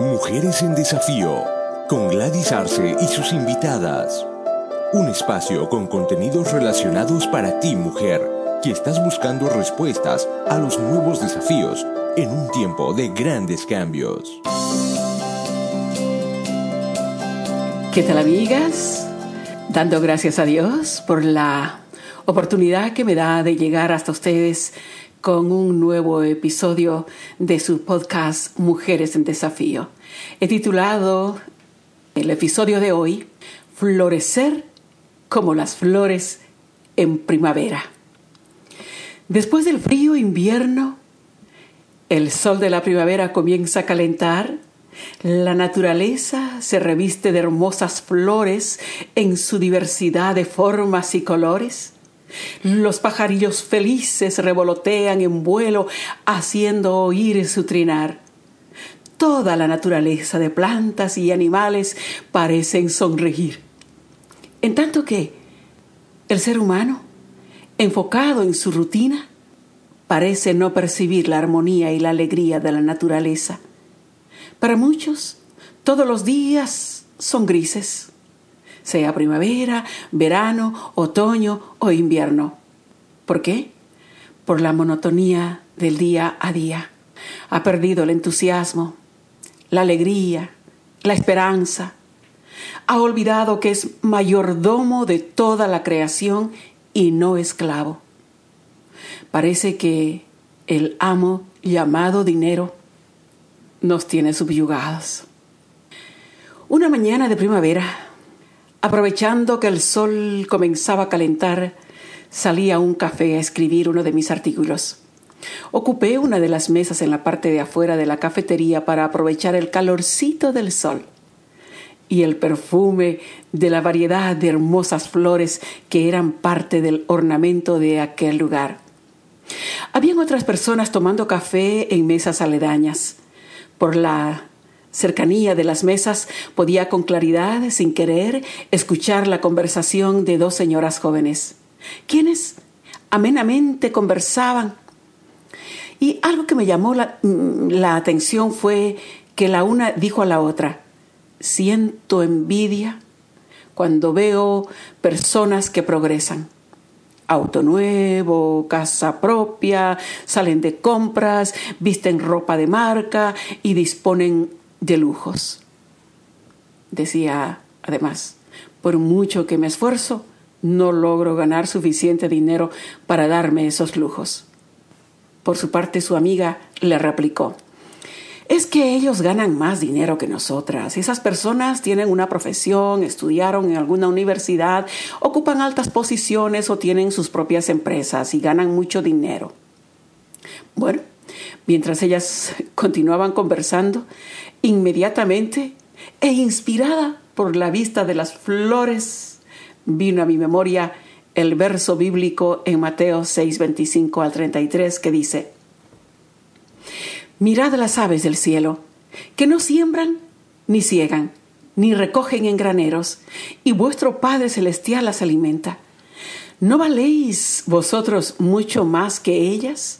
Mujeres en Desafío, con Gladys Arce y sus invitadas. Un espacio con contenidos relacionados para ti, mujer, que estás buscando respuestas a los nuevos desafíos en un tiempo de grandes cambios. ¿Qué tal, amigas? Dando gracias a Dios por la oportunidad que me da de llegar hasta ustedes con un nuevo episodio de su podcast Mujeres en Desafío. He titulado el episodio de hoy Florecer como las flores en primavera. Después del frío invierno, el sol de la primavera comienza a calentar, la naturaleza se reviste de hermosas flores en su diversidad de formas y colores los pajarillos felices revolotean en vuelo, haciendo oír su trinar. Toda la naturaleza de plantas y animales parecen sonreír. En tanto que el ser humano, enfocado en su rutina, parece no percibir la armonía y la alegría de la naturaleza. Para muchos, todos los días son grises sea primavera, verano, otoño o invierno. ¿Por qué? Por la monotonía del día a día. Ha perdido el entusiasmo, la alegría, la esperanza. Ha olvidado que es mayordomo de toda la creación y no esclavo. Parece que el amo llamado dinero nos tiene subyugados. Una mañana de primavera Aprovechando que el sol comenzaba a calentar, salí a un café a escribir uno de mis artículos. Ocupé una de las mesas en la parte de afuera de la cafetería para aprovechar el calorcito del sol y el perfume de la variedad de hermosas flores que eran parte del ornamento de aquel lugar. Habían otras personas tomando café en mesas aledañas. Por la cercanía de las mesas podía con claridad, sin querer, escuchar la conversación de dos señoras jóvenes, quienes amenamente conversaban. Y algo que me llamó la, la atención fue que la una dijo a la otra, siento envidia cuando veo personas que progresan. Auto nuevo, casa propia, salen de compras, visten ropa de marca y disponen de lujos. Decía, además, por mucho que me esfuerzo, no logro ganar suficiente dinero para darme esos lujos. Por su parte, su amiga le replicó, es que ellos ganan más dinero que nosotras. Esas personas tienen una profesión, estudiaron en alguna universidad, ocupan altas posiciones o tienen sus propias empresas y ganan mucho dinero. Bueno, mientras ellas continuaban conversando, Inmediatamente e inspirada por la vista de las flores, vino a mi memoria el verso bíblico en Mateo 6, 25 al 33 que dice, Mirad las aves del cielo, que no siembran ni ciegan, ni recogen en graneros, y vuestro Padre Celestial las alimenta. ¿No valéis vosotros mucho más que ellas?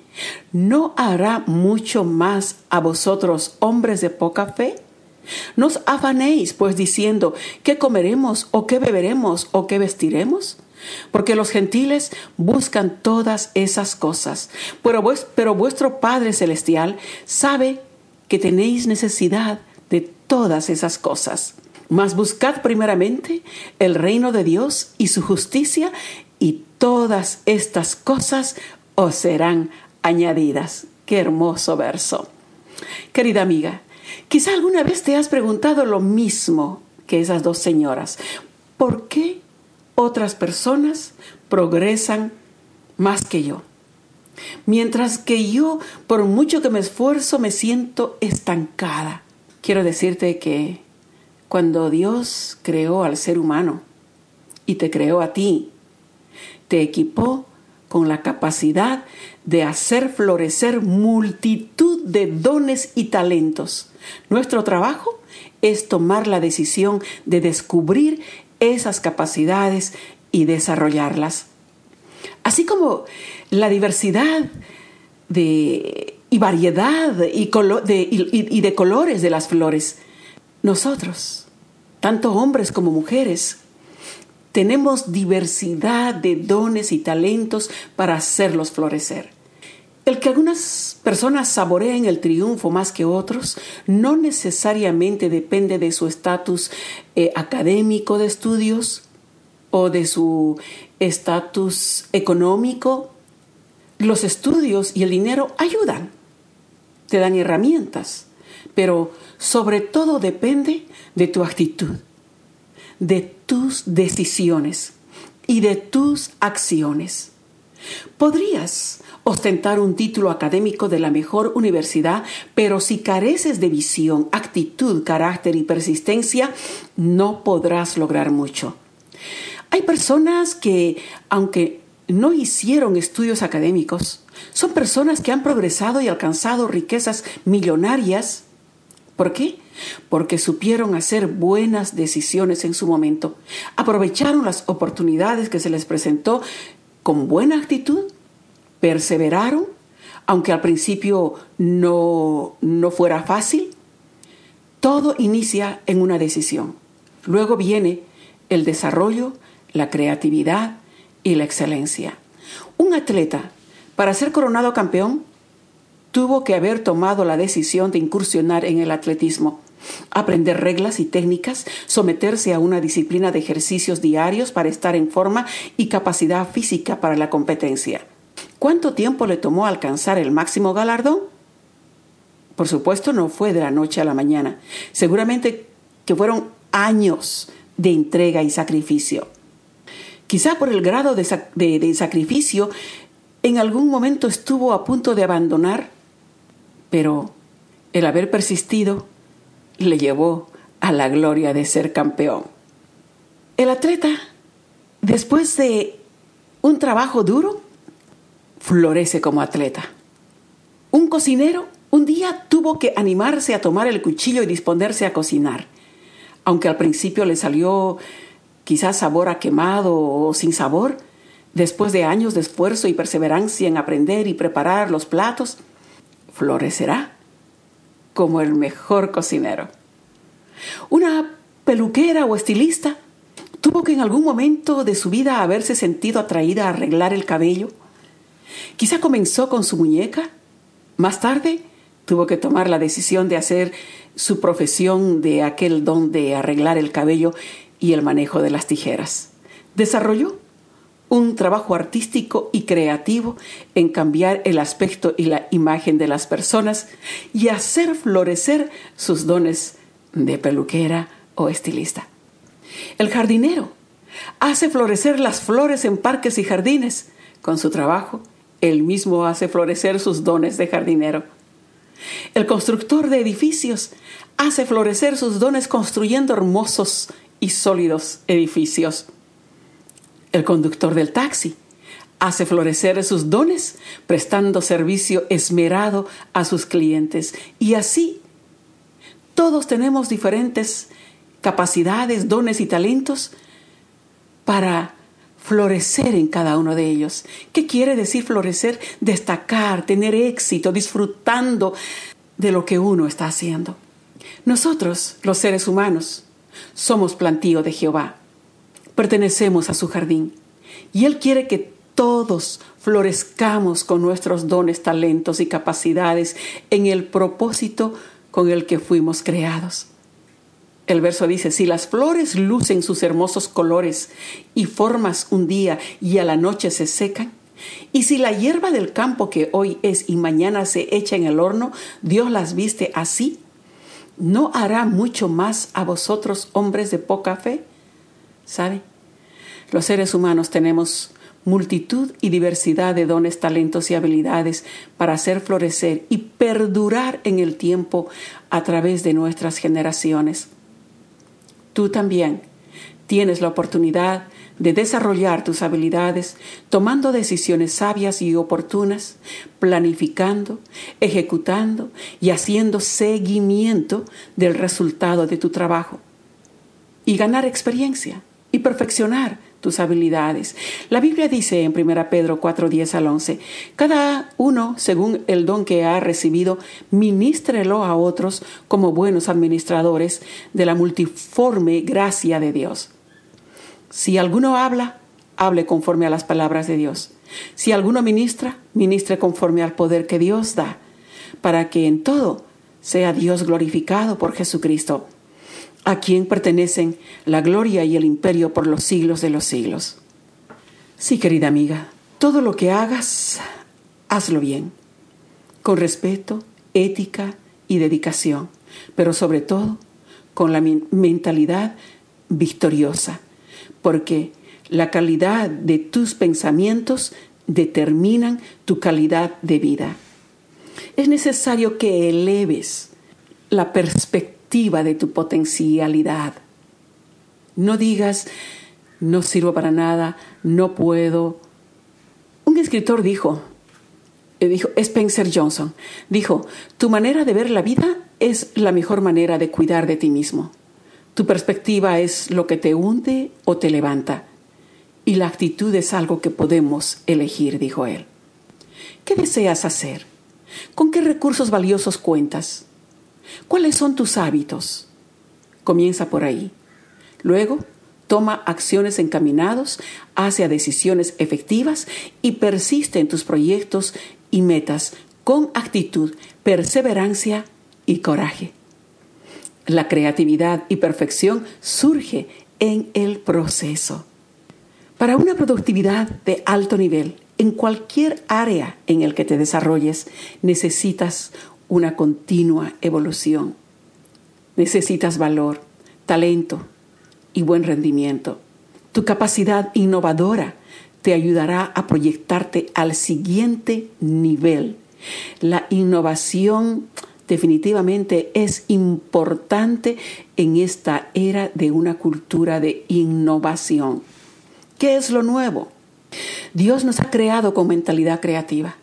¿no hará mucho más a vosotros, hombres de poca fe? No os afanéis, pues, diciendo, ¿qué comeremos o qué beberemos o qué vestiremos? Porque los gentiles buscan todas esas cosas, pero, pero vuestro Padre Celestial sabe que tenéis necesidad de todas esas cosas. Mas buscad primeramente el reino de Dios y su justicia, y todas estas cosas os serán añadidas. Qué hermoso verso. Querida amiga, quizá alguna vez te has preguntado lo mismo que esas dos señoras. ¿Por qué otras personas progresan más que yo? Mientras que yo, por mucho que me esfuerzo, me siento estancada. quiero decirte que cuando Dios creó al ser humano y te creó a ti, te equipó con la capacidad de hacer florecer multitud de dones y talentos. Nuestro trabajo es tomar la decisión de descubrir esas capacidades y desarrollarlas. Así como la diversidad de, y variedad y, y de colores de las flores, nosotros, tanto hombres como mujeres, tenemos diversidad de dones y talentos para hacerlos florecer. El que algunas personas saboreen el triunfo más que otros no necesariamente depende de su estatus eh, académico de estudios o de su estatus económico. Los estudios y el dinero ayudan, te dan herramientas, pero sobre todo depende de tu actitud de tus decisiones y de tus acciones. Podrías ostentar un título académico de la mejor universidad, pero si careces de visión, actitud, carácter y persistencia, no podrás lograr mucho. Hay personas que, aunque no hicieron estudios académicos, son personas que han progresado y alcanzado riquezas millonarias. ¿Por qué? porque supieron hacer buenas decisiones en su momento, aprovecharon las oportunidades que se les presentó con buena actitud, perseveraron, aunque al principio no, no fuera fácil. Todo inicia en una decisión. Luego viene el desarrollo, la creatividad y la excelencia. Un atleta, para ser coronado campeón, tuvo que haber tomado la decisión de incursionar en el atletismo aprender reglas y técnicas, someterse a una disciplina de ejercicios diarios para estar en forma y capacidad física para la competencia. ¿Cuánto tiempo le tomó alcanzar el máximo galardón? Por supuesto, no fue de la noche a la mañana. Seguramente que fueron años de entrega y sacrificio. Quizá por el grado de, sacrificio, en algún momento estuvo a punto de abandonar, pero el haber persistido le llevó a la gloria de ser campeón. El atleta, después de un trabajo duro, florece como atleta. Un cocinero un día tuvo que animarse a tomar el cuchillo y disponerse a cocinar. Aunque al principio le salió quizás sabor a quemado o sin sabor, después de años de esfuerzo y perseverancia en aprender y preparar los platos, florecerá como el mejor cocinero. Una peluquera o estilista tuvo que en algún momento de su vida haberse sentido atraída a arreglar el cabello. Quizá comenzó con su muñeca. Más tarde tuvo que tomar la decisión de hacer su profesión de aquel don de arreglar el cabello y el manejo de las tijeras. Desarrolló un trabajo artístico y creativo en cambiar el aspecto y la imagen de las personas y hacer florecer sus dones de peluquera o estilista. El jardinero hace florecer las flores en parques y jardines. Con su trabajo, él mismo hace florecer sus dones de jardinero. El constructor de edificios hace florecer sus dones construyendo hermosos y sólidos edificios. El conductor del taxi hace florecer sus dones prestando servicio esmerado a sus clientes. Y así, todos tenemos diferentes capacidades, dones y talentos para florecer en cada uno de ellos. ¿Qué quiere decir florecer? Destacar, tener éxito, disfrutando de lo que uno está haciendo. Nosotros, los seres humanos, somos plantío de Jehová pertenecemos a su jardín y Él quiere que todos florezcamos con nuestros dones, talentos y capacidades en el propósito con el que fuimos creados. El verso dice, si las flores lucen sus hermosos colores y formas un día y a la noche se secan, y si la hierba del campo que hoy es y mañana se echa en el horno, Dios las viste así, ¿no hará mucho más a vosotros hombres de poca fe? ¿Sabe? Los seres humanos tenemos multitud y diversidad de dones, talentos y habilidades para hacer florecer y perdurar en el tiempo a través de nuestras generaciones. Tú también tienes la oportunidad de desarrollar tus habilidades tomando decisiones sabias y oportunas, planificando, ejecutando y haciendo seguimiento del resultado de tu trabajo y ganar experiencia y perfeccionar tus habilidades. La Biblia dice en 1 Pedro 4, 10 al 11, cada uno, según el don que ha recibido, ministrelo a otros como buenos administradores de la multiforme gracia de Dios. Si alguno habla, hable conforme a las palabras de Dios. Si alguno ministra, ministre conforme al poder que Dios da, para que en todo sea Dios glorificado por Jesucristo a quien pertenecen la gloria y el imperio por los siglos de los siglos. Sí, querida amiga, todo lo que hagas, hazlo bien, con respeto, ética y dedicación, pero sobre todo con la mentalidad victoriosa, porque la calidad de tus pensamientos determinan tu calidad de vida. Es necesario que eleves la perspectiva de tu potencialidad. No digas, no sirvo para nada, no puedo. Un escritor dijo, eh, dijo Spencer Johnson, dijo, tu manera de ver la vida es la mejor manera de cuidar de ti mismo. Tu perspectiva es lo que te hunde o te levanta. Y la actitud es algo que podemos elegir, dijo él. ¿Qué deseas hacer? ¿Con qué recursos valiosos cuentas? ¿Cuáles son tus hábitos? Comienza por ahí. Luego, toma acciones encaminados hacia decisiones efectivas y persiste en tus proyectos y metas con actitud, perseverancia y coraje. La creatividad y perfección surge en el proceso. Para una productividad de alto nivel, en cualquier área en el que te desarrolles, necesitas una continua evolución. Necesitas valor, talento y buen rendimiento. Tu capacidad innovadora te ayudará a proyectarte al siguiente nivel. La innovación definitivamente es importante en esta era de una cultura de innovación. ¿Qué es lo nuevo? Dios nos ha creado con mentalidad creativa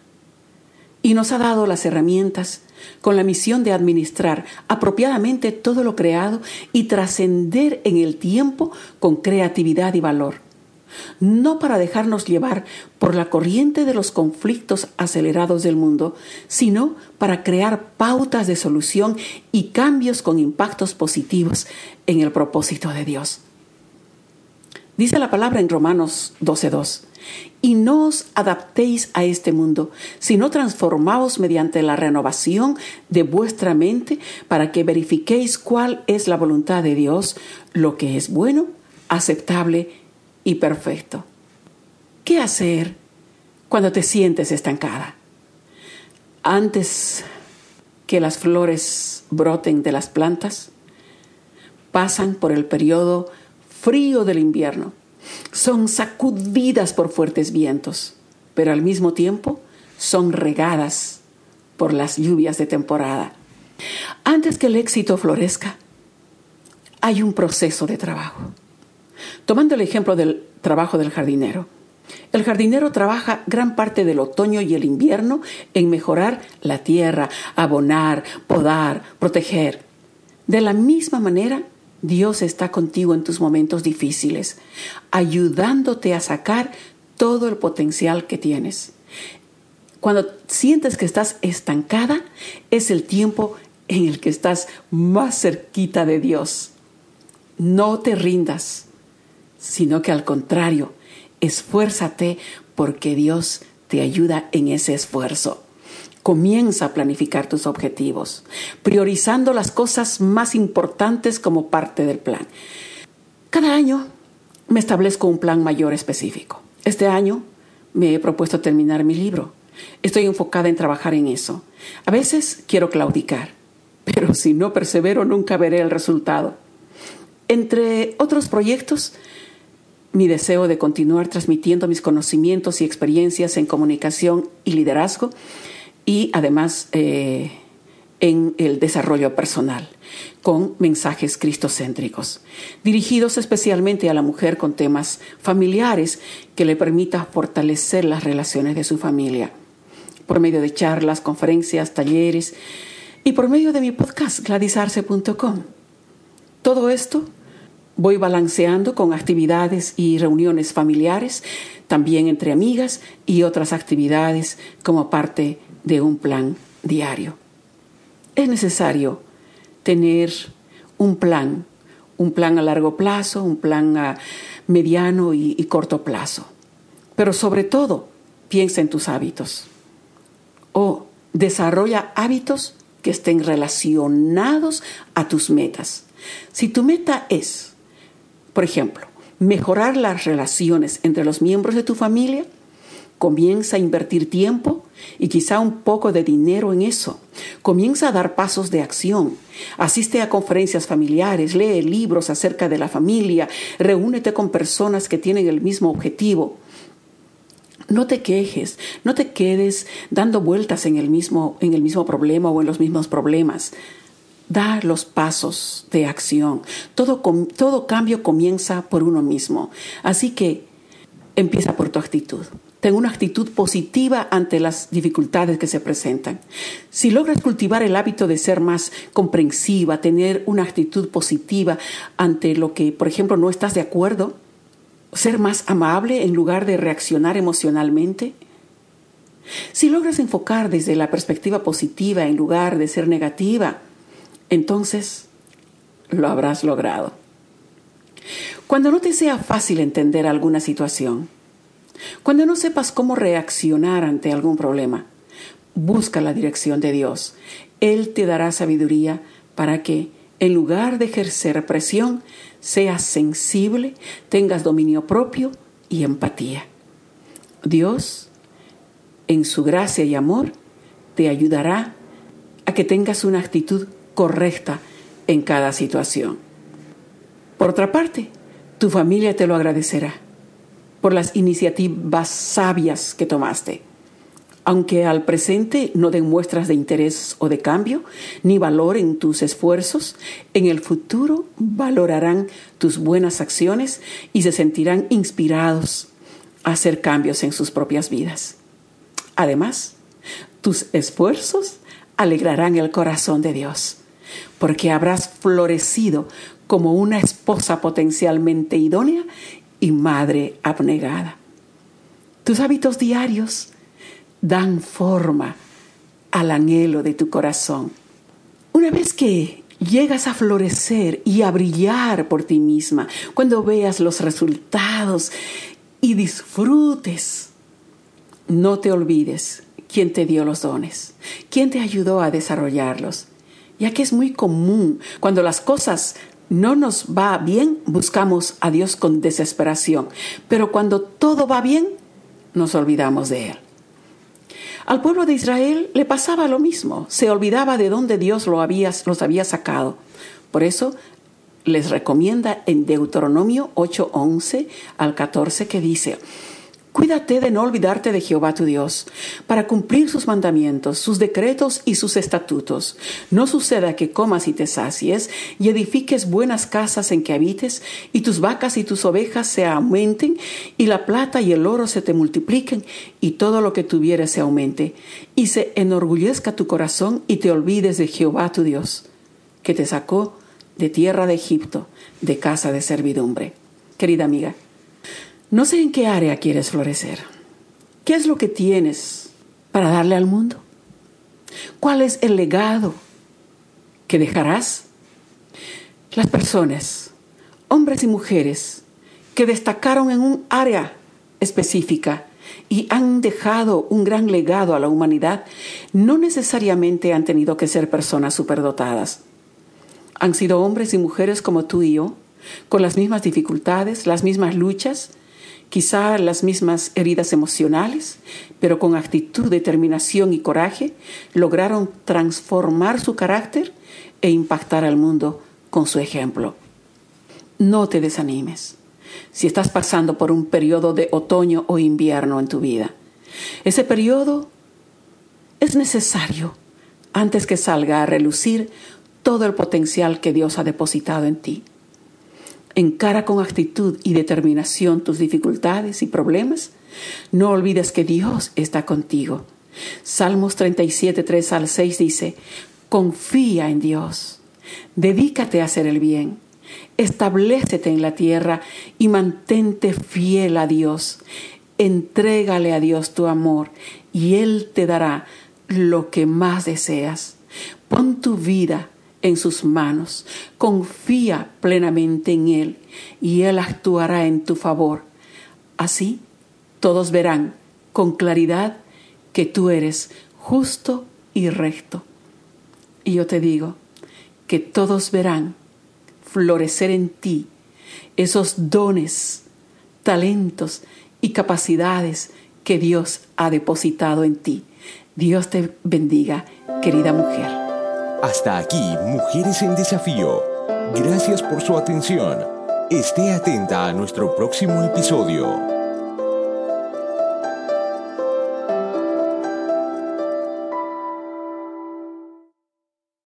y nos ha dado las herramientas con la misión de administrar apropiadamente todo lo creado y trascender en el tiempo con creatividad y valor. No para dejarnos llevar por la corriente de los conflictos acelerados del mundo, sino para crear pautas de solución y cambios con impactos positivos en el propósito de Dios. Dice la palabra en Romanos 12.2 y no os adaptéis a este mundo, sino transformaos mediante la renovación de vuestra mente para que verifiquéis cuál es la voluntad de Dios, lo que es bueno, aceptable y perfecto. ¿Qué hacer cuando te sientes estancada? Antes que las flores broten de las plantas, pasan por el periodo frío del invierno son sacudidas por fuertes vientos, pero al mismo tiempo son regadas por las lluvias de temporada. Antes que el éxito florezca, hay un proceso de trabajo. Tomando el ejemplo del trabajo del jardinero, el jardinero trabaja gran parte del otoño y el invierno en mejorar la tierra, abonar, podar, proteger. De la misma manera, Dios está contigo en tus momentos difíciles, ayudándote a sacar todo el potencial que tienes. Cuando sientes que estás estancada, es el tiempo en el que estás más cerquita de Dios. No te rindas, sino que al contrario, esfuérzate porque Dios te ayuda en ese esfuerzo. Comienza a planificar tus objetivos, priorizando las cosas más importantes como parte del plan. Cada año me establezco un plan mayor específico. Este año me he propuesto terminar mi libro. Estoy enfocada en trabajar en eso. A veces quiero claudicar, pero si no persevero nunca veré el resultado. Entre otros proyectos, mi deseo de continuar transmitiendo mis conocimientos y experiencias en comunicación y liderazgo y además eh, en el desarrollo personal con mensajes cristocéntricos, dirigidos especialmente a la mujer con temas familiares que le permita fortalecer las relaciones de su familia, por medio de charlas, conferencias, talleres y por medio de mi podcast gladisarce.com. Todo esto voy balanceando con actividades y reuniones familiares, también entre amigas y otras actividades como parte de un plan diario. Es necesario tener un plan, un plan a largo plazo, un plan a mediano y, corto plazo. Pero sobre todo, piensa en tus hábitos. O desarrolla hábitos que estén relacionados a tus metas. Si tu meta es por ejemplo, mejorar las relaciones entre los miembros de tu familia, comienza a invertir tiempo y quizá un poco de dinero en eso. Comienza a dar pasos de acción. Asiste a conferencias familiares, lee libros acerca de la familia, reúnete con personas que tienen el mismo objetivo. No te quejes, no te quedes dando vueltas en el mismo, en el mismo problema o en los mismos problemas. Da los pasos de acción. Todo, todo cambio comienza por uno mismo. Así que empieza por tu actitud. Ten una actitud positiva ante las dificultades que se presentan. Si logras cultivar el hábito de ser más comprensiva, tener una actitud positiva ante lo que, por ejemplo, no estás de acuerdo, ser más amable en lugar de reaccionar emocionalmente, si logras enfocar desde la perspectiva positiva en lugar de ser negativa, entonces lo habrás logrado. Cuando no te sea fácil entender alguna situación, cuando no sepas cómo reaccionar ante algún problema, busca la dirección de Dios. Él te dará sabiduría para que, en lugar de ejercer presión, seas sensible, tengas dominio propio y empatía. Dios, en su gracia y amor, te ayudará a que tengas una actitud correcta en cada situación. Por otra parte, tu familia te lo agradecerá por las iniciativas sabias que tomaste. Aunque al presente no den muestras de interés o de cambio, ni valor en tus esfuerzos, en el futuro valorarán tus buenas acciones y se sentirán inspirados a hacer cambios en sus propias vidas. Además, tus esfuerzos alegrarán el corazón de Dios porque habrás florecido como una esposa potencialmente idónea y madre abnegada. Tus hábitos diarios dan forma al anhelo de tu corazón. Una vez que llegas a florecer y a brillar por ti misma, cuando veas los resultados y disfrutes, no te olvides quién te dio los dones, quién te ayudó a desarrollarlos ya que es muy común cuando las cosas no nos va bien, buscamos a Dios con desesperación, pero cuando todo va bien, nos olvidamos de Él. Al pueblo de Israel le pasaba lo mismo, se olvidaba de dónde Dios lo había, los había sacado. Por eso les recomienda en Deuteronomio 8:11 al 14 que dice, Cuídate de no olvidarte de Jehová tu Dios, para cumplir sus mandamientos, sus decretos y sus estatutos. No suceda que comas y te sacies, y edifiques buenas casas en que habites, y tus vacas y tus ovejas se aumenten, y la plata y el oro se te multipliquen, y todo lo que tuvieres se aumente, y se enorgullezca tu corazón, y te olvides de Jehová tu Dios, que te sacó de tierra de Egipto, de casa de servidumbre. Querida amiga, no sé en qué área quieres florecer. ¿Qué es lo que tienes para darle al mundo? ¿Cuál es el legado que dejarás? Las personas, hombres y mujeres, que destacaron en un área específica y han dejado un gran legado a la humanidad, no necesariamente han tenido que ser personas superdotadas. Han sido hombres y mujeres como tú y yo, con las mismas dificultades, las mismas luchas, quizá las mismas heridas emocionales, pero con actitud, determinación y coraje, lograron transformar su carácter e impactar al mundo con su ejemplo. No te desanimes. si estás pasando por un periodo de otoño o invierno en tu vida. Ese periodo es necesario antes que salga a relucir todo el potencial que Dios ha depositado en ti. Encara con actitud y determinación tus dificultades y problemas. No olvides que Dios está contigo. Salmos 37, 3 al 6 dice, confía en Dios, dedícate a hacer el bien, establecete en la tierra y mantente fiel a Dios. Entrégale a Dios tu amor y Él te dará lo que más deseas. Pon tu vida en sus manos, confía plenamente en Él y Él actuará en tu favor. Así todos verán con claridad que tú eres justo y recto. Y yo te digo que todos verán florecer en ti esos dones, talentos y capacidades que Dios ha depositado en ti. Dios te bendiga, querida mujer. Hasta aquí, Mujeres en Desafío. Gracias por su atención. Esté atenta a nuestro próximo episodio.